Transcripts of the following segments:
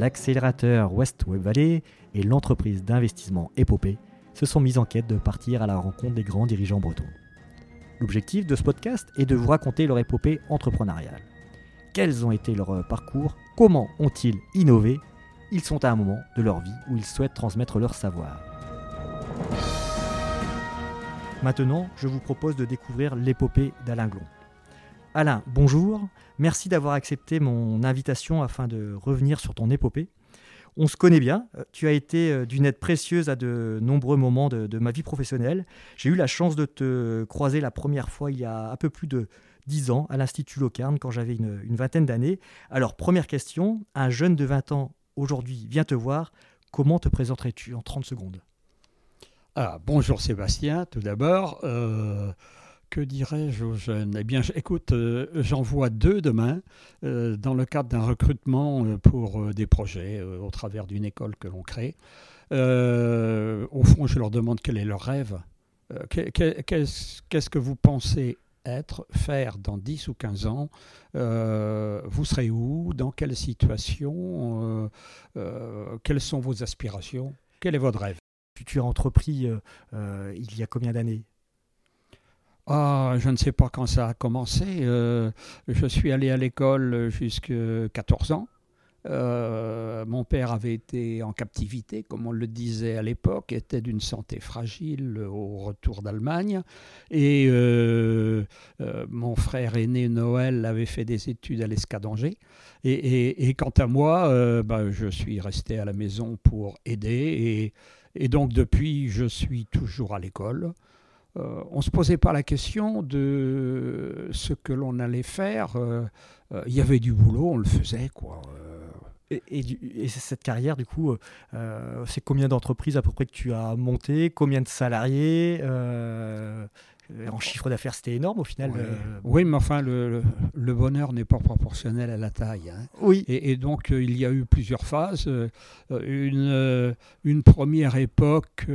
l'accélérateur West Web Valley et l'entreprise d'investissement Épopée se sont mis en quête de partir à la rencontre des grands dirigeants bretons. L'objectif de ce podcast est de vous raconter leur épopée entrepreneuriale. Quels ont été leurs parcours? Comment ont-ils innové? Ils sont à un moment de leur vie où ils souhaitent transmettre leur savoir. Maintenant, je vous propose de découvrir l'épopée d'Alain Glon. Alain, bonjour. Merci d'avoir accepté mon invitation afin de revenir sur ton épopée. On se connaît bien. Euh, tu as été euh, d'une aide précieuse à de nombreux moments de, ma vie professionnelle. J'ai eu la chance de te croiser la première fois il y a un peu plus de dix ans à l'Institut Locarne quand j'avais une, une vingtaine d'années. Alors, première question, un jeune de 20 ans aujourd'hui vient te voir. Comment te présenterais-tu en 30 secondes? Ah, Bonjour Sébastien, tout d'abord. Euh, que dirais-je aux jeunes? Eh bien, écoute, euh, j'en vois deux demain euh, dans le cadre d'un recrutement euh, pour des projets au travers d'une école que l'on crée. au fond, je leur demande quel est leur rêve. Qu'est-ce que vous pensez être, faire dans 10 ou 15 ans? Vous serez où? Dans quelle situation? Quelles sont vos aspirations? Quel est votre rêve? Tu as entrepris il y a combien d'années? Ah, je ne sais pas quand ça a commencé. Euh, je suis allé à l'école jusqu'à 14 ans. Euh, mon père avait été en captivité, comme on le disait à l'époque, était d'une santé fragile au retour d'Allemagne. Et euh, mon frère aîné Noël avait fait des études à l'Escadanger. Et, et, quant à moi, bah, je suis resté à la maison pour aider. Et, et donc depuis, je suis toujours à l'école. Euh, on ne se posait pas la question de ce que l'on allait faire. Euh, euh, il y avait du boulot, on le faisait. quoi. Et, cette carrière, du coup, c'est combien d'entreprises à peu près que tu as monté Combien de salariés en chiffre d'affaires, c'était énorme au final. Oui, mais enfin, le, bonheur n'est pas proportionnel à la taille. Hein. Oui. Et, donc, il y a eu plusieurs phases. une, une première époque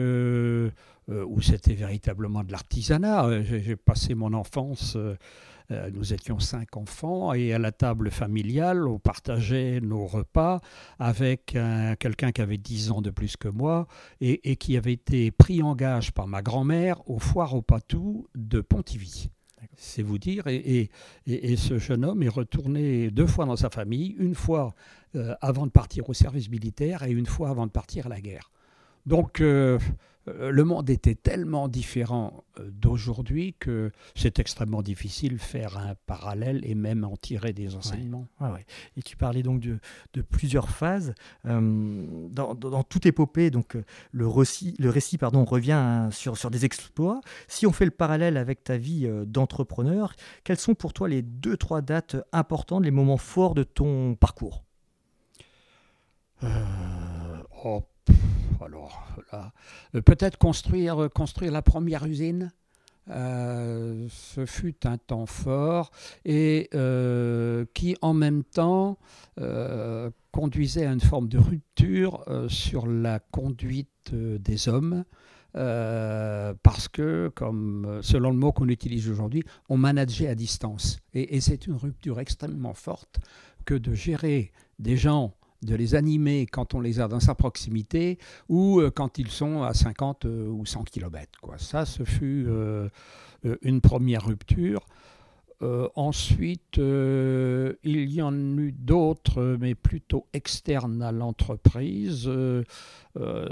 euh, où c'était véritablement de l'artisanat. Euh, j'ai passé mon enfance, euh, nous étions cinq enfants, et à la table familiale, on partageait nos repas avec quelqu'un qui avait dix ans de plus que moi et, qui avait été pris en gage par ma grand-mère au foire au Patou de Pontivy. C'est vous dire. Et, et, ce jeune homme est retourné deux fois dans sa famille, une fois avant de partir au service militaire et une fois avant de partir à la guerre. Donc, euh, le monde était tellement différent euh, d'aujourd'hui que c'est extrêmement difficile de faire un parallèle et même en tirer des enseignements. Et tu parlais donc de, plusieurs phases. Euh, dans, toute épopée, donc, le, récit, le récit pardon, revient sur, sur des exploits. Si on fait le parallèle avec ta vie d'entrepreneur, quelles sont pour toi les deux, trois dates importantes, les moments forts de ton parcours? Oh, alors euh, peut-être construire, euh, construire la première usine. Euh, ce fut un temps fort et qui en même temps conduisait à une forme de rupture sur la conduite des hommes. parce que, comme selon le mot qu'on utilise aujourd'hui, on manageait à distance. Et c'est une rupture extrêmement forte que de gérer des gens de les animer quand on les a dans sa proximité ou euh, quand ils sont à 50 euh, ou 100 km. Quoi. Ça, ce fut euh, une première rupture. ensuite, il y en eut d'autres, mais plutôt externes à l'entreprise.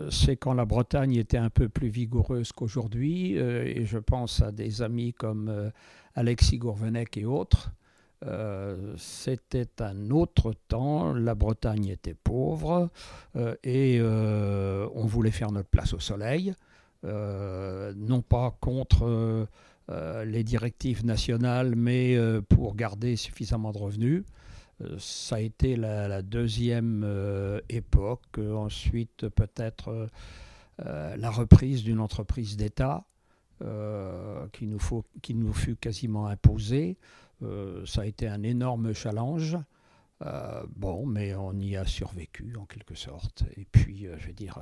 C'est quand la Bretagne était un peu plus vigoureuse qu'aujourd'hui, et je pense à des amis comme Alexis Gourvenec et autres. Euh, c'était un autre temps, la Bretagne était pauvre euh, et euh, on voulait faire notre place au soleil, non pas contre les directives nationales, mais pour garder suffisamment de revenus. ça a été la, deuxième époque, ensuite peut-être la reprise d'une entreprise d'État qui, nous qui nous fut quasiment imposée. Euh, ça a été un énorme challenge. Euh, bon, mais on y a survécu en quelque sorte. Et puis, euh, je veux dire,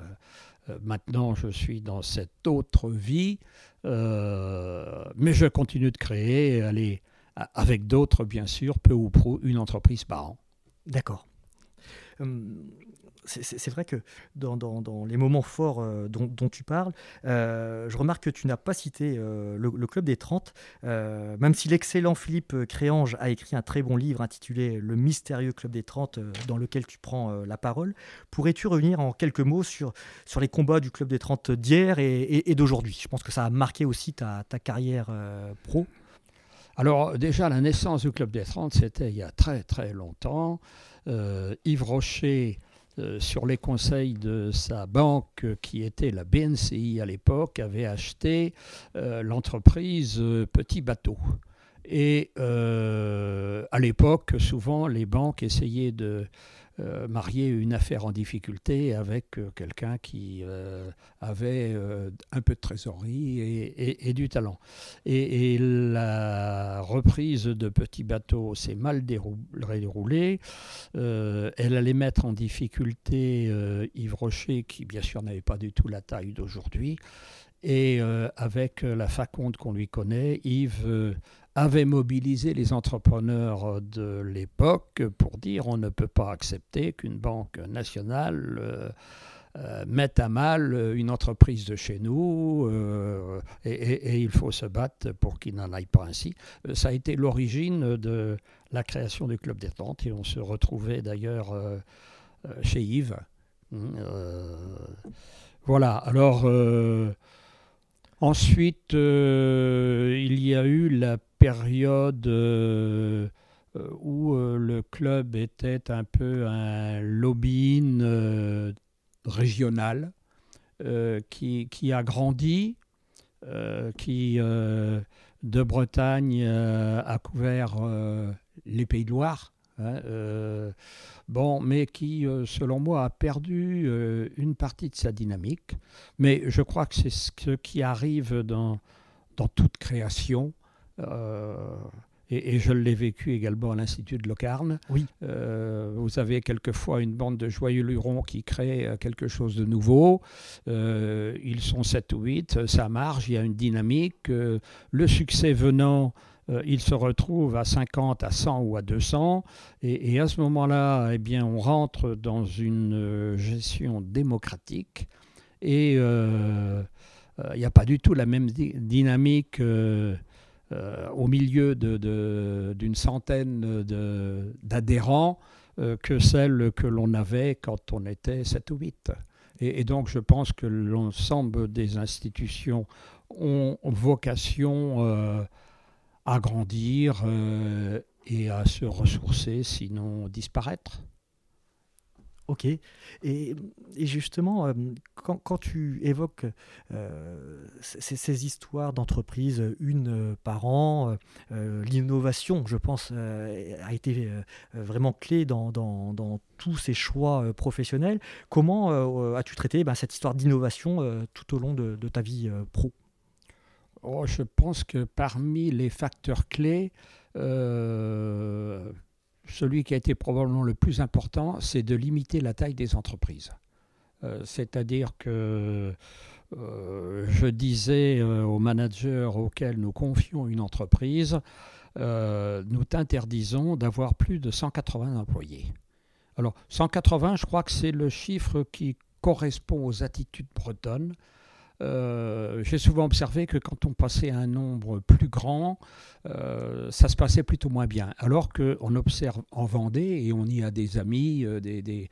maintenant je suis dans cette autre vie, mais je continue de créer, aller avec d'autres, bien sûr, peu ou prou, une entreprise par an. D'accord. C'est vrai que dans, les moments forts euh, dont, tu parles, euh, je remarque que tu n'as pas cité euh, le, Club des 30, même si l'excellent Philippe Créange a écrit un très bon livre intitulé Le mystérieux Club des 30, dans lequel tu prends la parole. Pourrais-tu revenir en quelques mots sur, les combats du Club des 30 d'hier et, d'aujourd'hui? Je pense que ça a marqué aussi ta, carrière pro. Alors déjà, la naissance du Club des 30, c'était il y a très très longtemps. Yves Rocher sur les conseils de sa banque, qui était la BNCI à l'époque, avait acheté euh, l'entreprise euh, Petit Bateau. Et à l'époque, souvent, les banques essayaient de euh, marier une affaire en difficulté avec euh, quelqu'un qui euh, avait un peu de trésorerie et, du talent. Et, la reprise de Petit Bateau s'est mal déroulée. elle allait mettre en difficulté Yves Rocher, qui bien sûr n'avait pas du tout la taille d'aujourd'hui. Et avec la faconde qu'on lui connaît, Yves avait mobilisé les entrepreneurs de l'époque pour dire on ne peut pas accepter qu'une banque nationale euh, euh, mette à mal une entreprise de chez nous euh, et, il faut se battre pour qu'il n'en aille pas ainsi. Ça a été l'origine de la création du Club des Tentes et on se retrouvait d'ailleurs chez Yves. Hum, voilà, alors ensuite il y a eu la période euh, euh, où euh, le club était un peu un lobbying régional qui, qui, a grandi, qui de Bretagne a couvert les Pays de Loire. Hein, bon, mais qui, selon moi, a perdu une partie de sa dynamique. Mais je crois que c'est ce qui arrive dans, dans toute création. Euh, et, je l'ai vécu également à l'Institut de Locarne. Oui. Euh, vous avez quelquefois une bande de joyeux lurons qui crée euh, quelque chose de nouveau. ils sont 7 ou 8, ça marche, il y a une dynamique. le succès venant, il se retrouve à 50, à 100 ou à 200. Et, et à ce moment-là, eh bien, on rentre dans une gestion démocratique. Et il n'y a pas du tout la même dynamique euh, au milieu d'une centaine d'adhérents euh, que celle que l'on avait quand on était 7 ou 8. Et, donc je pense que l'ensemble des institutions ont vocation euh, à grandir et à se ressourcer, sinon disparaître. Ok. Et, justement, euh, quand, tu évoques euh, ces, histoires d'entreprise, une euh, par an, l'innovation, je pense, a été vraiment clé dans, tous ces choix professionnels. Comment as-tu traité ben, cette histoire d'innovation tout au long de, ta vie pro? Oh, Je pense que parmi les facteurs clés, celui qui a été probablement le plus important, c'est de limiter la taille des entreprises. Euh, c'est-à-dire que euh, je disais euh, aux managers auxquels nous confions une entreprise, nous t'interdisons d'avoir plus de 180 employés. Alors 180, je crois que c'est le chiffre qui correspond aux attitudes bretonnes. Euh, j'ai souvent observé que quand on passait un nombre plus grand, euh, ça se passait plutôt moins bien. Alors qu'on observe en Vendée, et on y a des amis, euh, des, des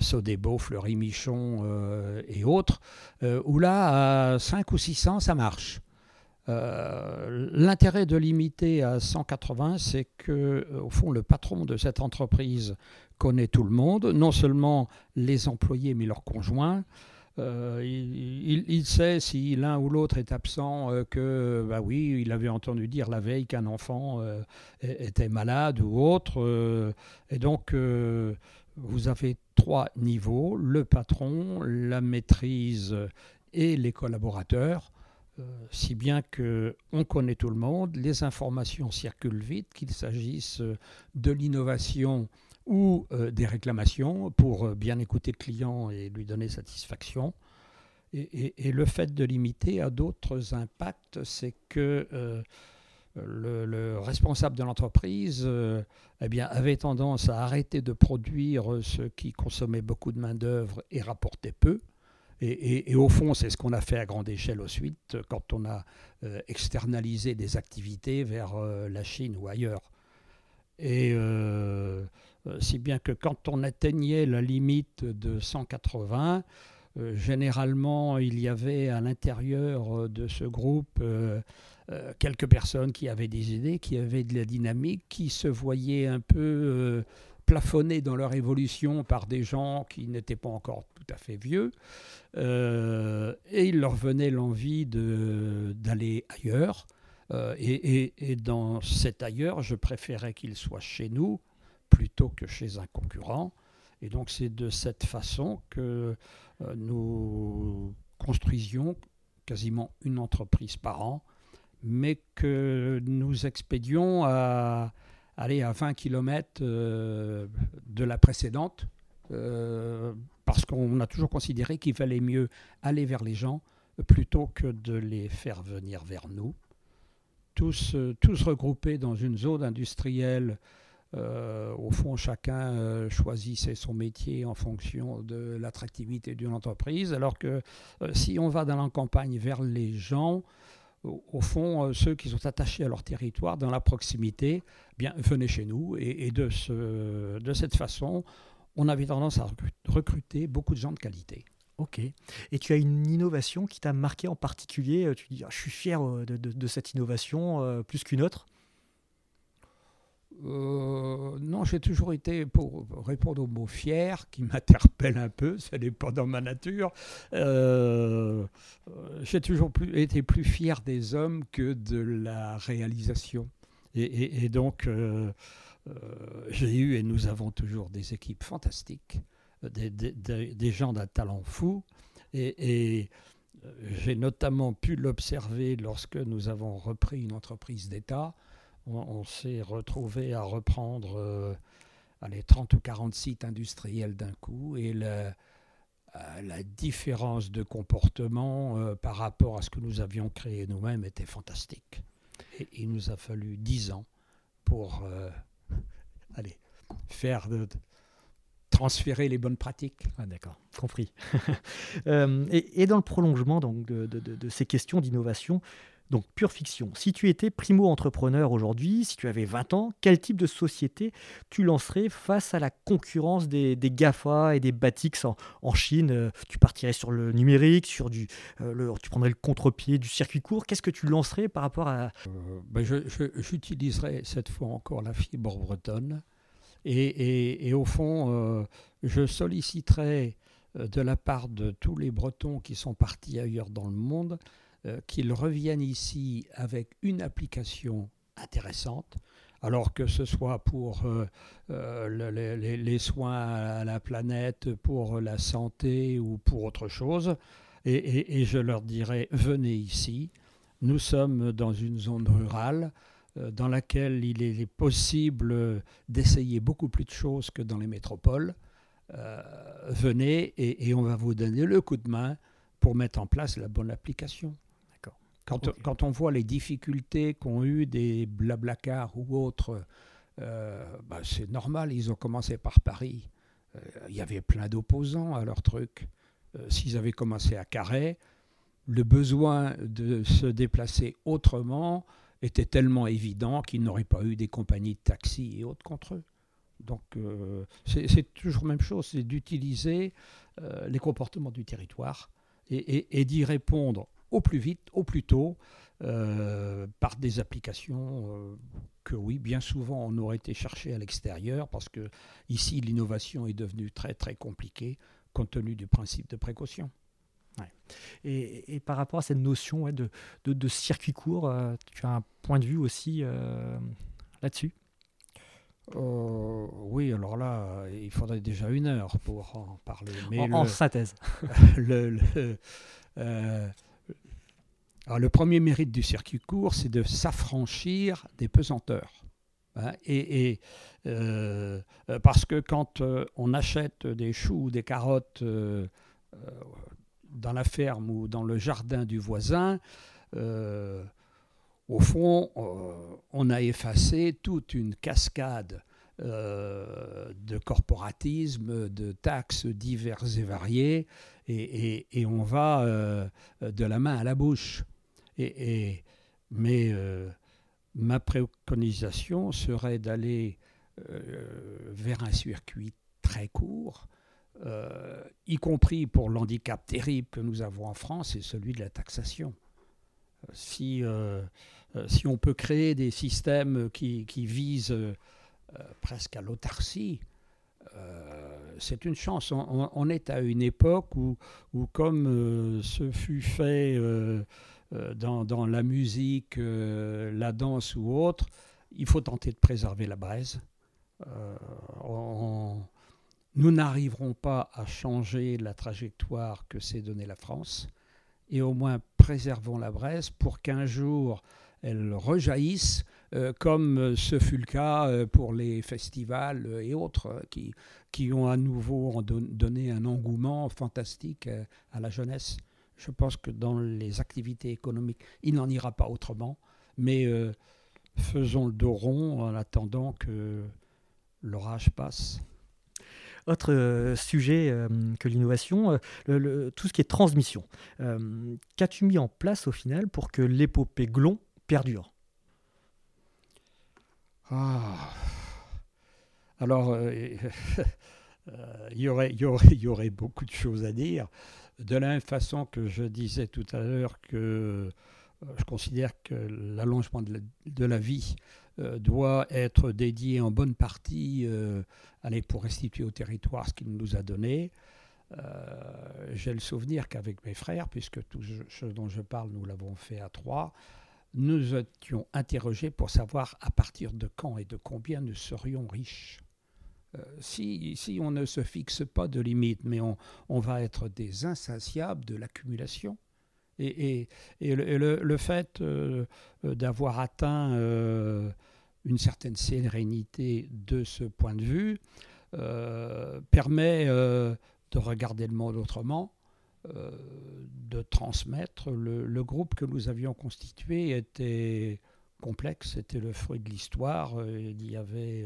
Sodebo, Fleury Michon et autres, où là, à 5 ou 600, ça marche. L'intérêt de limiter à 180, c'est que, au fond, le patron de cette entreprise connaît tout le monde, non seulement les employés, mais leurs conjoints. Euh, il, sait si l'un ou l'autre est absent euh, que, bah oui, il avait entendu dire la veille qu'un enfant euh, était malade ou autre. et donc, vous avez trois niveaux, le patron, la maîtrise et les collaborateurs. si bien que on connaît tout le monde, les informations circulent vite, qu'il s'agisse de l'innovation ou euh, des réclamations pour euh, bien écouter le client et lui donner satisfaction. Et, le fait de limiter a d'autres impacts, c'est que euh, le, responsable de l'entreprise eh avait tendance à arrêter de produire ce qui consommait beaucoup de main-d'œuvre et rapportait peu. Et, au fond, c'est ce qu'on a fait à grande échelle ensuite, quand on a externalisé des activités vers la Chine ou ailleurs. Et si bien que quand on atteignait la limite de 180, euh, généralement, il y avait à l'intérieur euh, de ce groupe euh, quelques personnes qui avaient des idées, qui avaient de la dynamique, qui se voyaient un peu plafonnés dans leur évolution par des gens qui n'étaient pas encore tout à fait vieux. et il leur venait l'envie d'aller ailleurs. et, et, dans cet ailleurs, je préférais qu'ils soient chez nous plutôt que chez un concurrent. Et donc c'est de cette façon que euh, nous construisions quasiment une entreprise par an, mais que nous expédions à aller à 20 km euh, de la précédente, euh, parce qu'on a toujours considéré qu'il fallait mieux aller vers les gens plutôt que de les faire venir vers nous. Tous, tous regroupés dans une zone industrielle euh, au fond, chacun euh, choisissait son métier en fonction de l'attractivité d'une entreprise, alors que euh, si on va dans la campagne vers les gens, au, fond, ceux qui sont attachés à leur territoire, dans la proximité, eh bien, venez chez nous. Et, de, ce, de cette façon, on avait tendance à recruter beaucoup de gens de qualité. Ok. Et tu as une innovation qui t'a marqué en particulier? Tu dis, ah, je suis fier de, de cette innovation plus qu'une autre euh, non, j'ai toujours été, pour répondre au mot fier, qui m'interpelle un peu, ça n'est pas dans ma nature, euh, j'ai toujours été plus fier des hommes que de la réalisation. Et, donc, euh, j'ai eu, et nous avons toujours des équipes fantastiques, des, gens d'un talent fou, et j'ai notamment pu l'observer lorsque nous avons repris une entreprise d'État on, s'est retrouvé à reprendre euh, les 30 ou 40 sites industriels d'un coup et la, euh, la différence de comportement euh, par rapport à ce que nous avions créé nous-mêmes était fantastique. Et il nous a fallu 10 ans pour aller faire transférer les bonnes pratiques. Ah, D'accord, compris. et, dans le prolongement donc, de ces questions d'innovation, donc pure fiction. Si tu étais primo-entrepreneur aujourd'hui, si tu avais 20 ans, quel type de société tu lancerais face à la concurrence des, GAFA et des Batix en, Chine? Euh, Tu partirais sur le numérique, sur du, euh, tu prendrais le contre-pied du circuit court. Qu'est-ce que tu lancerais par rapport à... Euh, ben J'utiliserais cette fois encore la fibre bretonne. Et, au fond, je solliciterais de la part de tous les Bretons qui sont partis ailleurs dans le monde euh, qu'ils reviennent ici avec une application intéressante, alors que ce soit pour euh, euh, les, soins à la planète, pour la santé ou pour autre chose. Et, je leur dirais, venez ici. Nous sommes dans une zone rurale dans laquelle il est possible d'essayer beaucoup plus de choses que dans les métropoles. venez et on va vous donner le coup de main pour mettre en place la bonne application. Quand, on voit les difficultés qu'ont eu des blablacars ou autres, euh, bah, c'est normal, ils ont commencé par Paris. Euh, il y avait plein d'opposants à leur truc. Euh, s'ils avaient commencé à Carré, le besoin de se déplacer autrement était tellement évident qu'ils n'auraient pas eu des compagnies de taxi et autres contre eux. Donc c'est toujours la même chose, c'est d'utiliser les comportements du territoire et d'y répondre au plus vite, au plus tôt, euh, par des applications euh, que oui, bien souvent on aurait été chercher à l'extérieur parce que ici l'innovation est devenue très très compliquée compte tenu du principe de précaution. Et, par rapport à cette notion de, de, circuit court, euh, tu as un point de vue aussi là-dessus? Oui, alors là, il faudrait déjà une heure pour en parler. Mais en, synthèse. le, le premier mérite du circuit court, c'est de s'affranchir des pesanteurs. Hein, et, euh, parce que quand euh, on achète des choux ou des carottes euh, dans la ferme ou dans le jardin du voisin, au fond, on a effacé toute une cascade de corporatisme, de taxes diverses et variées, et, on va de la main à la bouche. Et, mais ma préconisation serait d'aller vers un circuit très court, euh, y compris pour l'handicap terrible que nous avons en France, c'est celui de la taxation. Euh, si, euh, si on peut créer des systèmes qui, qui visent presque à l'autarcie, c'est une chance. On, est à une époque où, où comme ce fut fait dans, dans, la musique, la danse ou autre, il faut tenter de préserver la braise. On, nous n'arriverons pas à changer la trajectoire que s'est donnée la France, et au moins préservons la Bresse pour qu'un jour elle rejaillisse, euh, comme ce fut le cas euh, pour les festivals et autres euh, qui, qui ont à nouveau donné un engouement fantastique à la jeunesse. Je pense que dans les activités économiques, il n'en ira pas autrement, mais faisons le dos rond en attendant que l'orage passe. Autre euh, sujet euh, que l'innovation, euh, tout ce qui est transmission. Qu'as-tu mis en place au final pour que l'épopée Glon perdure? Ah. Alors, il y, aurait, y, aurait, y aurait beaucoup de choses à dire. De la même façon que je disais tout à l'heure que je considère que l'allongement de, la vie doit être dédié en bonne partie aller pour restituer au territoire ce qu'il nous a donné. Euh, j'ai le souvenir qu'avec mes frères, puisque tout ce dont je parle, nous l'avons fait à trois, nous étions interrogés pour savoir à partir de quand et de combien nous serions riches. Euh, si, on ne se fixe pas de limite, mais on, va être des insatiables de l'accumulation. Et, le, le, fait euh, d'avoir atteint une certaine sérénité de ce point de vue euh, permet euh, de regarder le monde autrement, euh, de transmettre. Le, groupe que nous avions constitué était complexe, c'était le fruit de l'histoire. Il y avait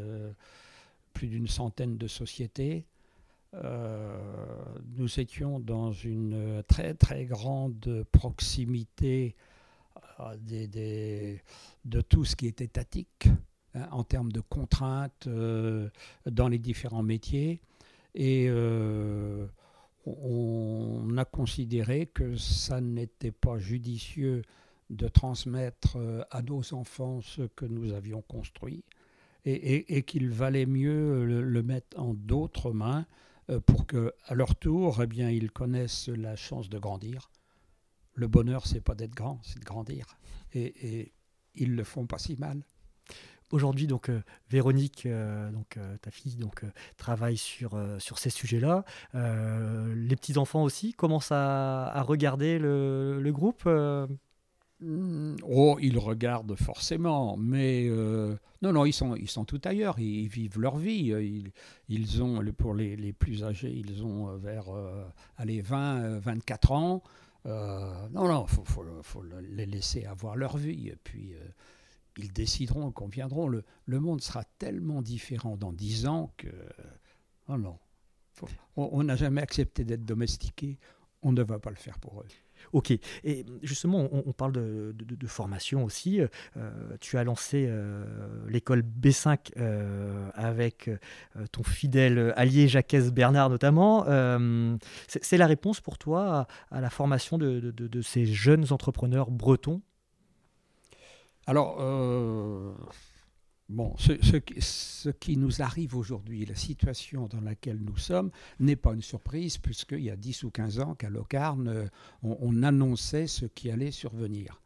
plus d'une centaine de sociétés. nous étions dans une très très grande proximité de tout ce qui est étatique. Hein, en termes de contraintes euh, dans les différents métiers. Et euh, on a considéré que ça n'était pas judicieux de transmettre euh, à nos enfants ce que nous avions construit et, qu'il valait mieux le, mettre en d'autres mains pour que, à leur tour, eh bien, ils connaissent la chance de grandir. Le bonheur, c'est pas d'être grand, c'est de grandir. Et, et ils le font pas si mal. Aujourd'hui, donc euh, Véronique, euh, donc euh, ta fille, donc travaille sur sur ces sujets-là. les petits enfants aussi commencent à, regarder le, le groupe. Mmh, oh, ils regardent forcément, mais non, non, ils sont, ils sont tout ailleurs. Ils, vivent leur vie. Ils, ils ont, pour les, les, plus âgés, ils ont vers allez, 20, 24 ans. non, non, il faut, faut, les laisser avoir leur vie. Et puis, ils décideront, conviendront. Le, le monde sera tellement différent dans dix ans que. Oh non. on n'a jamais accepté d'être domestiqué. On ne va pas le faire pour eux. Ok, et justement, on, parle de, de, formation aussi. Euh, tu as lancé euh, l'école B5 euh, avec ton fidèle allié Jacques Bernard notamment. C'est la réponse pour toi à, la formation de, ces jeunes entrepreneurs bretons? Alors, bon, ce, qui nous arrive aujourd'hui, la situation dans laquelle nous sommes, n'est pas une surprise, puisqu'il y a 10 ou 15 ans qu'à Locarne, on, annonçait ce qui allait survenir.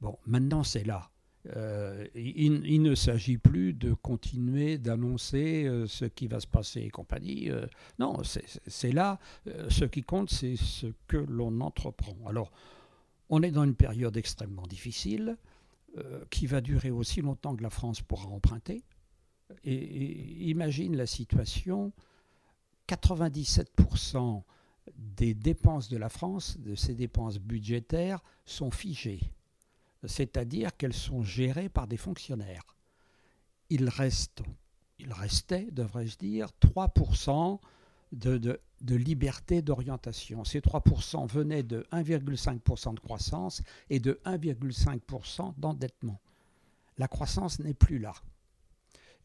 Bon, maintenant c'est là. Euh, il, ne s'agit plus de continuer d'annoncer euh, ce qui va se passer et compagnie. non, c'est là. ce qui compte, c'est ce que l'on entreprend. Alors, on est dans une période extrêmement difficile. Euh, qui va durer aussi longtemps que la France pourra emprunter. Et, imagine la situation, 97% des dépenses de la France, de ses dépenses budgétaires, sont figées. c'est-à-dire qu'elles sont gérées par des fonctionnaires. Il reste, il restait, devrais-je dire, 3% de, de, liberté d'orientation. Ces 3% venaient de 1,5% de croissance et de 1,5% d'endettement. La croissance n'est plus là.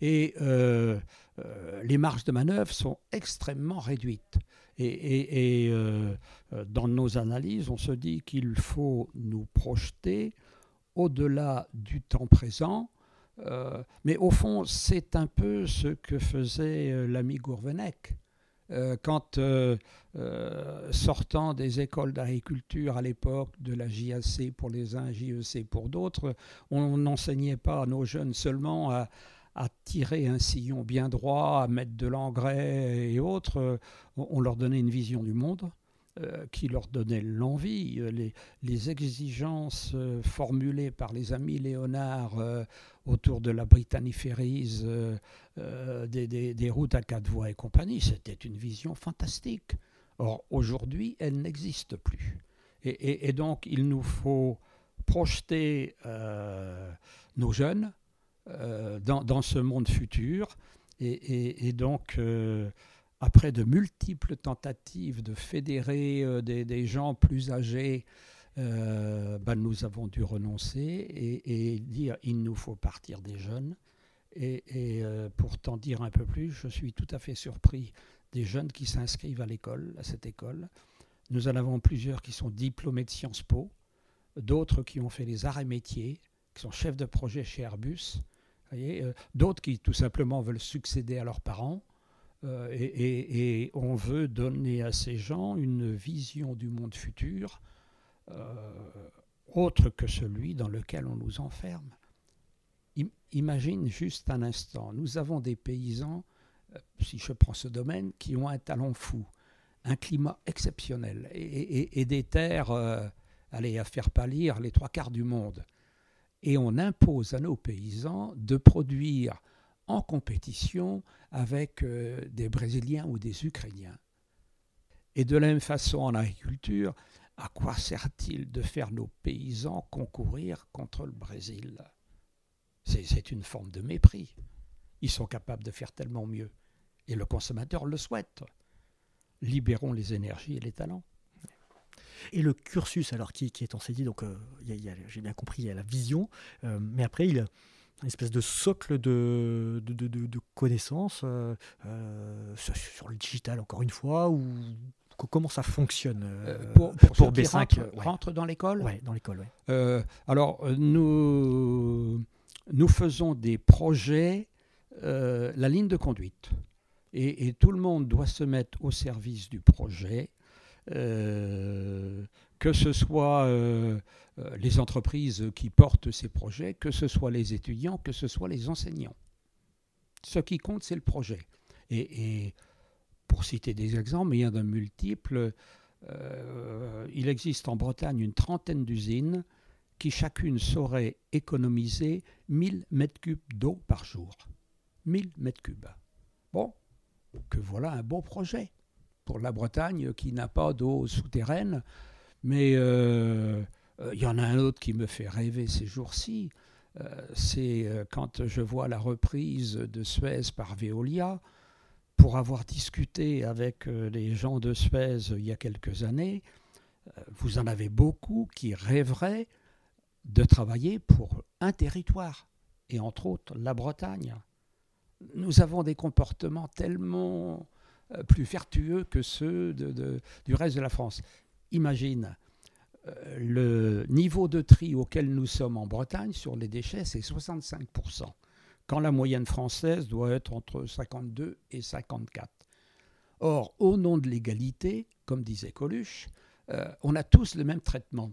Et euh, euh, les marges de manœuvre sont extrêmement réduites. Et, euh, dans nos analyses, on se dit qu'il faut nous projeter au-delà du temps présent. mais au fond, c'est un peu ce que faisait l'ami Gourvenec. Quand, sortant des écoles d'agriculture à l'époque, de la JAC pour les uns, JEC pour d'autres, on n'enseignait pas à nos jeunes seulement à, tirer un sillon bien droit, à mettre de l'engrais et autres. Euh, on leur donnait une vision du monde euh, qui leur donnait l'envie. Euh, les, exigences formulées par les amis Léonard autour de la Britanniferries, des, des, routes à quatre voies et compagnie, c'était une vision fantastique. Or, aujourd'hui, elle n'existe plus. Et, donc, il nous faut projeter nos jeunes euh, dans, ce monde futur. Et, donc, euh, après de multiples tentatives de fédérer euh, des, gens plus âgés, ben, nous avons dû renoncer et, dire il nous faut partir des jeunes. Et, pour t'en dire un peu plus, je suis tout à fait surpris des jeunes qui s'inscrivent à l'école, à cette école. Nous en avons plusieurs qui sont diplômés de Sciences Po, d'autres qui ont fait les arts et métiers, qui sont chefs de projet chez Airbus, euh, d'autres qui tout simplement veulent succéder à leurs parents. Euh, et, on veut donner à ces gens une vision du monde futur euh, autre que celui dans lequel on nous enferme. imagine juste un instant, nous avons des paysans, si je prends ce domaine, qui ont un talent fou, un climat exceptionnel et, des terres, allez, à faire pâlir les trois quarts du monde et on impose à nos paysans de produire en compétition avec euh, des Brésiliens ou des Ukrainiens. Et de la même façon en agriculture, à quoi sert-il de faire nos paysans concourir contre le Brésil? C'est une forme de mépris. Ils sont capables de faire tellement mieux. Et le consommateur le souhaite. Libérons les énergies et les talents. Et le cursus, alors qui, est enseigné, donc euh, j'ai bien compris, il y a la vision, euh, mais après il une espèce de socle de, de, de, connaissances euh, sur, le digital, encore une fois, ou comment ça fonctionne pour, pour, B5 rentre, dans l'école? Oui, dans l'école, alors, nous, nous faisons des projets, la ligne de conduite. Et, et, tout le monde doit se mettre au service du projet. Euh, que ce soit euh, euh, les entreprises qui portent ces projets, que ce soit les étudiants, que ce soit les enseignants. Ce qui compte, c'est le projet. Et, pour citer des exemples, il y en a multiples, il existe en Bretagne une trentaine d'usines qui chacune saurait économiser 1000 mètres cubes d'eau par jour. 1000 mètres cubes. Bon, que voilà un beau projet pour la Bretagne qui n'a pas d'eau souterraine. Mais euh, euh, il y en a un autre qui me fait rêver ces jours-ci. Euh, c'est quand je vois la reprise de Suez par Veolia. Pour avoir discuté avec les gens de Suez il y a quelques années, vous en avez beaucoup qui rêveraient de travailler pour un territoire, et entre autres la Bretagne. Nous avons des comportements tellement plus vertueux que ceux du reste de la France. Imagine, euh, le niveau de tri auquel nous sommes en Bretagne sur les déchets, c'est 65%, quand la moyenne française doit être entre 52 et 54. Or, au nom de l'égalité, comme disait Coluche, euh, on a tous le même traitement.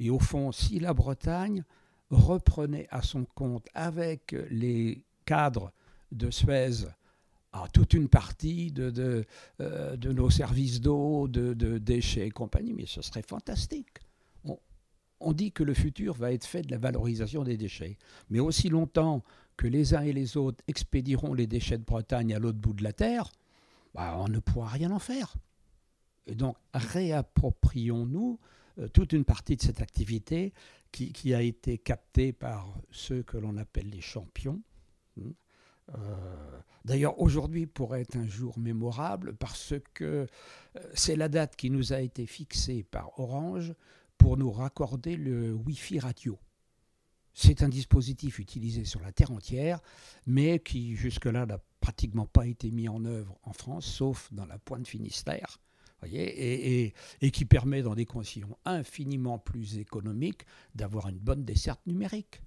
Et au fond, si la Bretagne reprenait à son compte avec les cadres de Suez à toute une partie de, euh, de nos services d'eau, de, de, déchets et compagnie, mais ce serait fantastique. On, dit que le futur va être fait de la valorisation des déchets. Mais aussi longtemps que les uns et les autres expédieront les déchets de Bretagne à l'autre bout de la Terre, bah, on ne pourra rien en faire. Et donc, réapproprions-nous toute une partie de cette activité qui, a été captée par ceux que l'on appelle les champions. D'ailleurs, aujourd'hui pourrait être un jour mémorable parce que c'est la date qui nous a été fixée par Orange pour nous raccorder le Wi-Fi radio. C'est un dispositif utilisé sur la Terre entière, mais qui jusque-là n'a pratiquement pas été mis en œuvre en France, sauf dans la pointe Finistère. Voyez, et, qui permet dans des conditions infiniment plus économiques d'avoir une bonne desserte numérique.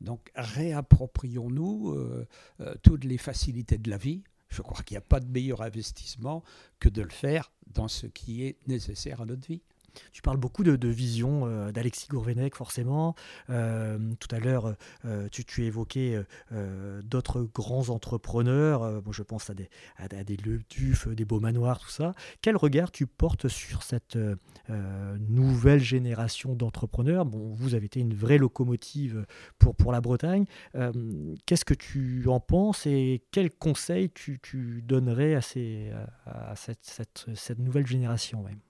Donc réapproprions-nous euh, euh, toutes les facilités de la vie. Je crois qu'il n'y a pas de meilleur investissement que de le faire dans ce qui est nécessaire à notre vie. Tu parles beaucoup de, vision euh, d'Alexis Gourvenec, forcément. Euh, tout à l'heure, euh, tu, évoquais d'autres grands entrepreneurs. je pense à des, à, des Le Manoirs, tout ça. Quel regard tu portes sur cette nouvelle génération d'entrepreneurs? Bon, vous avez été une vraie locomotive pour, pour la Bretagne. Qu'est-ce que tu en penses et quels conseils tu, donnerais à, cette, cette nouvelle génération même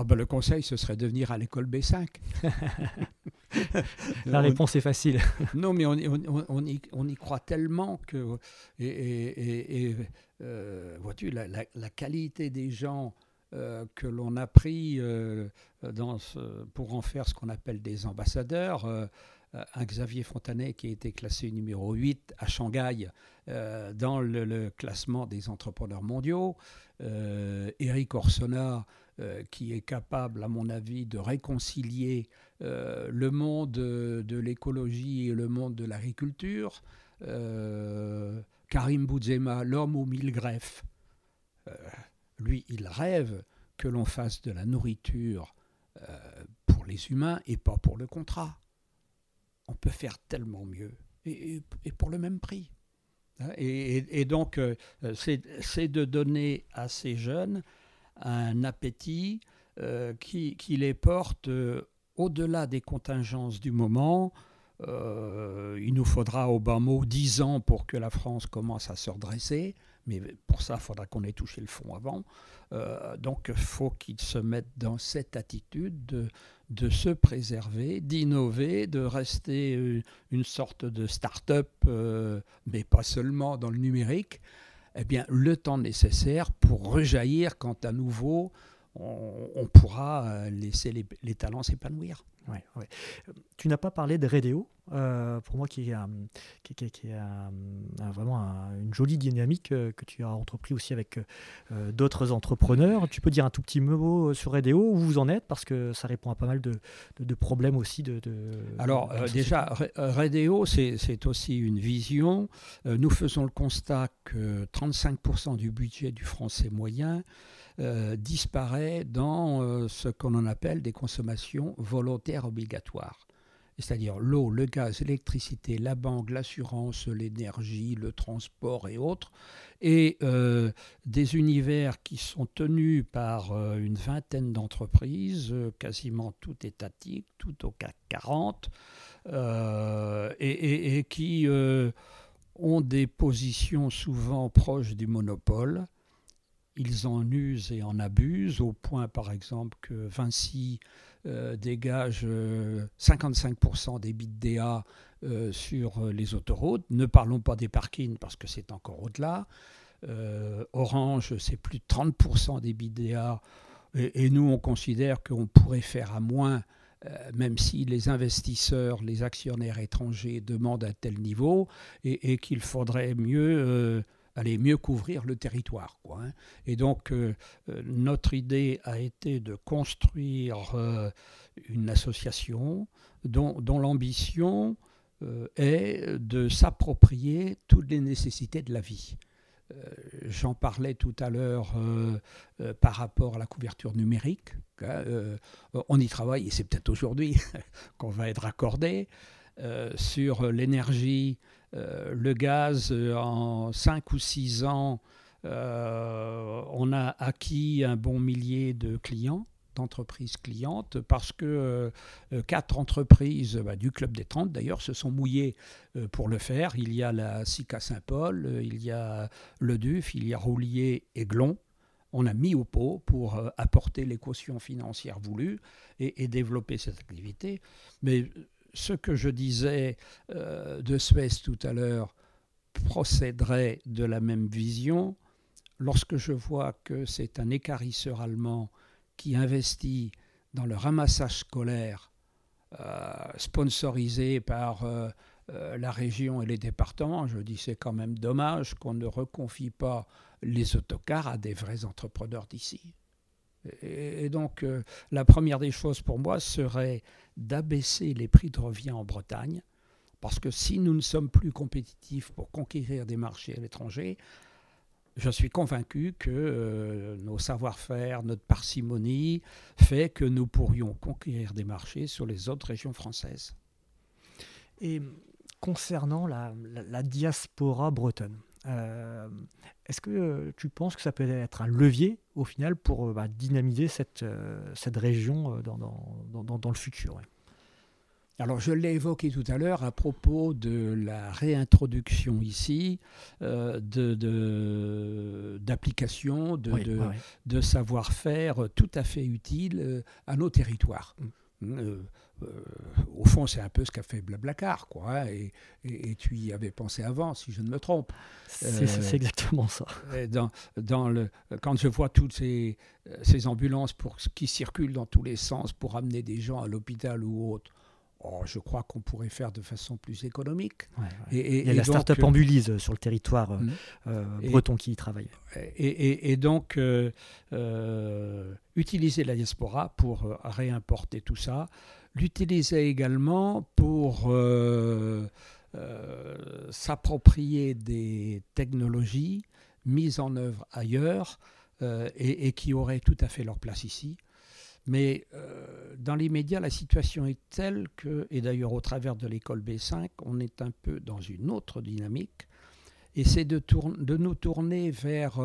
ah ben, le conseil, ce serait de venir à l'école B5. La réponse est facile. non, mais on, on, y, croit tellement que. Et, euh, vois-tu, la, qualité des gens euh, que l'on a pris euh, dans pour en faire ce qu'on appelle des ambassadeurs. un Xavier Fontanet qui a été classé numéro 8 à Shanghai dans le, le, classement des entrepreneurs mondiaux. Eric Orsona euh, qui est capable, à mon avis, de réconcilier euh, le monde de l'écologie et le monde de l'agriculture. Euh, Karim Bouzema, l'homme aux mille greffes, lui, il rêve que l'on fasse de la nourriture pour les humains et pas pour le contrat. On peut faire tellement mieux et, pour le même prix. Et donc, c'est de donner à ces jeunes un appétit euh, qui, les porte euh, au-delà des contingences du moment. Euh, il nous faudra au bas mot dix ans pour que la France commence à se redresser, mais pour ça, il faudra qu'on ait touché le fond avant. donc, il faut qu'ils se mettent dans cette attitude de, de se préserver, d'innover, de rester une sorte de start-up, mais pas seulement dans le numérique, eh bien, le temps nécessaire pour rejaillir quand à nouveau on, pourra euh, laisser les, talents s'épanouir. Ouais, Tu n'as pas parlé de Redeo, euh, pour moi qui est, qui, est vraiment une jolie dynamique euh, que tu as entrepris aussi avec d'autres entrepreneurs. Tu peux dire un tout petit mot sur Redeo, où vous en êtes, parce que ça répond à pas mal de, de, problèmes aussi. De, Alors déjà, Redeo, c'est aussi une vision. nous faisons le constat que 35% du budget du français moyen euh, disparaît dans euh, ce qu'on appelle des consommations volontaires obligatoires. C'est-à-dire l'eau, le gaz, l'électricité, la banque, l'assurance, l'énergie, le transport et autres, et euh, des univers qui sont tenus par une vingtaine d'entreprises, quasiment tout étatique, tout au CAC 40, et, qui ont des positions souvent proches du monopole ils en usent et en abusent, au point par exemple que Vinci euh, dégage 55% euh, des bits DA euh, sur les autoroutes. Ne parlons pas des parkings parce que c'est encore au-delà. Orange, c'est plus de 30% des bits DA. Et, nous, on considère qu'on pourrait faire à moins, même si les investisseurs, les actionnaires étrangers demandent à tel niveau, et, et qu'il faudrait mieux aller mieux couvrir le territoire. Quoi, hein. Et donc, euh, euh, notre idée a été de construire euh, une association dont, l'ambition est de s'approprier toutes les nécessités de la vie. J'en parlais tout à l'heure par rapport à la couverture numérique. Hein, on y travaille, et c'est peut-être aujourd'hui qu'on va être accordé, sur l'énergie euh, le gaz, euh, en 5 ou 6 ans, euh, on a acquis un bon millier de clients d'entreprises clientes parce que quatre entreprises bah, du Club des 30 d'ailleurs se sont mouillées pour le faire. Il y a la SICA Saint-Paul, il y a Le Duf, il y a Roulier et Glon. on a mis au pot pour euh, apporter les cautions financières voulues et, développer cette activité. Mais ce que je disais euh, de Suez tout à l'heure procéderait de la même vision. Lorsque je vois que c'est un écarisseur allemand qui investit dans le ramassage scolaire euh, sponsorisé par la région et les départements, je dis c'est quand même dommage qu'on ne reconfie pas les autocars à des vrais entrepreneurs d'ici. Et, donc, euh, la première des choses pour moi serait d'abaisser les prix de revient en Bretagne, parce que si nous ne sommes plus compétitifs pour conquérir des marchés à l'étranger, je suis convaincu que euh, nos savoir-faire, notre parcimonie fait que nous pourrions conquérir des marchés sur les autres régions françaises. Et concernant la diaspora bretonne, euh, est-ce que euh, tu penses que ça peut être un levier au final pour euh, bah, dynamiser cette, cette région dans, dans, dans, le futur Alors je l'ai évoqué tout à l'heure à propos de la réintroduction ici d'applications, de, de, de, savoir-faire tout à fait utiles à nos territoires. Mm. Euh, au fond, c'est un peu ce qu'a fait Blablacar, quoi. Hein, et, et, tu y avais pensé avant, si je ne me trompe. C'est euh, exactement ça. Dans, dans le, quand je vois toutes ces, ces ambulances pour, qui circulent dans tous les sens pour amener des gens à l'hôpital ou autre, Oh, je crois qu'on pourrait faire de façon plus économique. Et, Il y a la start-up Ambulise sur le territoire euh, hmm. breton qui y travaille. Et, donc, utiliser la diaspora pour réimporter tout ça, l'utilisait également pour euh, euh, s'approprier des technologies mises en œuvre ailleurs euh, et, qui auraient tout à fait leur place ici. Mais dans l'immédiat, la situation est telle que, et d'ailleurs au travers de l'école B5, on est un peu dans une autre dynamique, et c'est de, de, nous tourner vers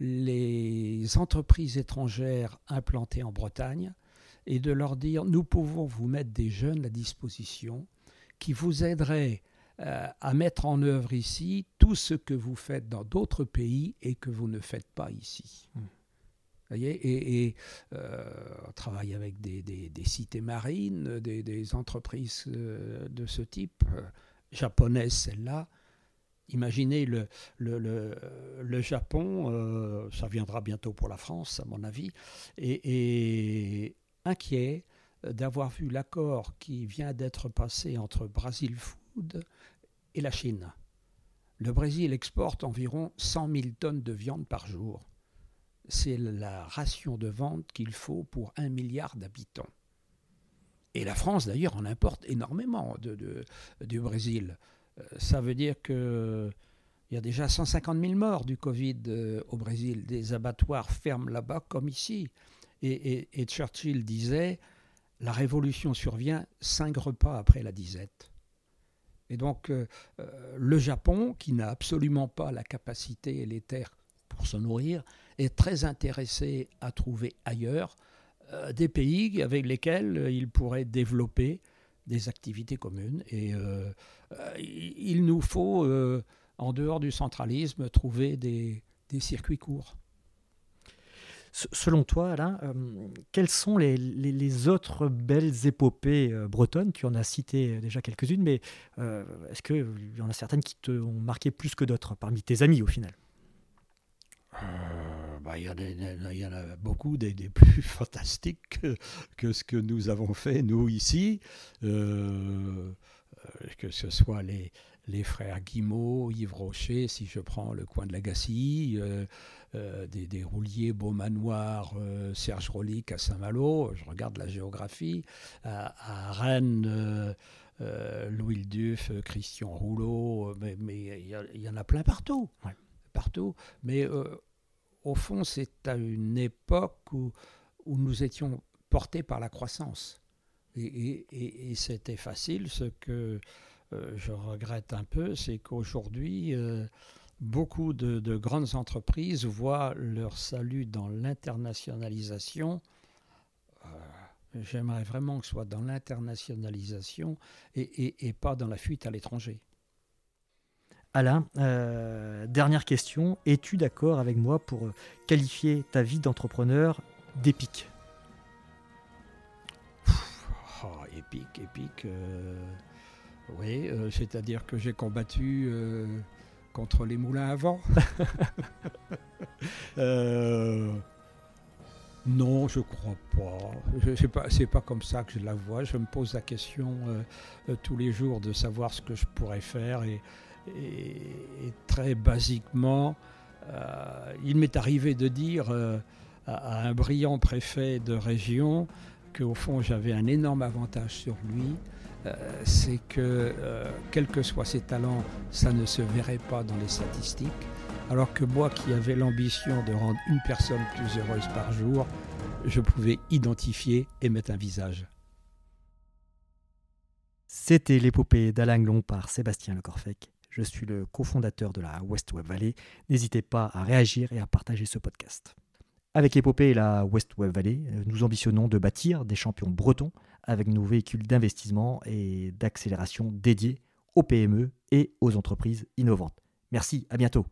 les entreprises étrangères implantées en Bretagne, et de leur dire nous pouvons vous mettre des jeunes à disposition qui vous aideraient euh, à mettre en œuvre ici tout ce que vous faites dans d'autres pays et que vous ne faites pas ici. Mmh. Voyez et, euh, on travaille avec des, cités marines, des, entreprises euh, de ce type, japonaises celle-là. Imaginez le, le, le, Japon, ça viendra bientôt pour la France à mon avis, et, inquiet euh, d'avoir vu l'accord qui vient d'être passé entre Brazil Food et la Chine. Le Brésil exporte environ 100 000 tonnes de viande par jour. C'est la ration de vente qu'il faut pour un milliard d'habitants. Et la France, d'ailleurs, en importe énormément du Brésil. Euh, ça veut dire qu'il y a déjà 150 000 morts du Covid euh, au Brésil. Des abattoirs ferment là-bas comme ici. Et, Churchill disait La révolution survient cinq repas après la disette. Et donc, euh, euh, le Japon, qui n'a absolument pas la capacité et les terres pour se nourrir, est très intéressé à trouver ailleurs euh, des pays avec lesquels il pourrait développer des activités communes. Et il nous faut, en dehors du centralisme, trouver des circuits courts. Selon toi, Alain, euh, quelles sont les, autres belles épopées euh, bretonnes? Tu en as cité euh, déjà quelques-unes, mais est-ce qu'il y en a certaines qui t'ont marqué plus que d'autres, parmi tes amis au final? Bah, il, y en a, beaucoup des, plus fantastiques que, ce que nous avons fait, nous, ici. que ce soit les, les frères Guimau, Yves Rocher, si je prends le coin de la Gacilly, euh, des, rouliers Beaumanoir, euh, Serge Rolic à Saint-Malo, je regarde la géographie, à, Rennes, euh, Louis Duff, Christian Rouleau, mais il y, en a plein partout. Partout. Mais au fond, c'est à une époque où, où, nous étions portés par la croissance. Et, et c'était facile. Ce que je regrette un peu, c'est qu'aujourd'hui, beaucoup de, grandes entreprises voient leur salut dans l'internationalisation. Euh, j'aimerais vraiment que ce soit dans l'internationalisation et, pas dans la fuite à l'étranger. Alain, euh, dernière question. Es-tu d'accord avec moi pour euh, qualifier ta vie d'entrepreneur d'épique? Oh, Épique, épique. Euh, oui, c'est-à-dire que j'ai combattu contre les moulins à vent. Non, je crois pas. C'est pas, pas comme ça que je la vois. Je me pose la question tous les jours de savoir ce que je pourrais faire et, et, très basiquement, euh, il m'est arrivé de dire euh, à, un brillant préfet de région qu'au fond j'avais un énorme avantage sur lui, euh, c'est que quels que soient ses talents, ça ne se verrait pas dans les statistiques, alors que moi qui avais l'ambition de rendre une personne plus heureuse par jour, je pouvais identifier et mettre un visage. C'était l'épopée d'Alain Glon par Sébastien Le Corfec. Je suis le cofondateur de la West Web Valley. N'hésitez pas à réagir et à partager ce podcast. Avec Épopée et la West Web Valley, nous ambitionnons de bâtir des champions bretons avec nos véhicules d'investissement et d'accélération dédiés aux PME et aux entreprises innovantes. Merci, à bientôt.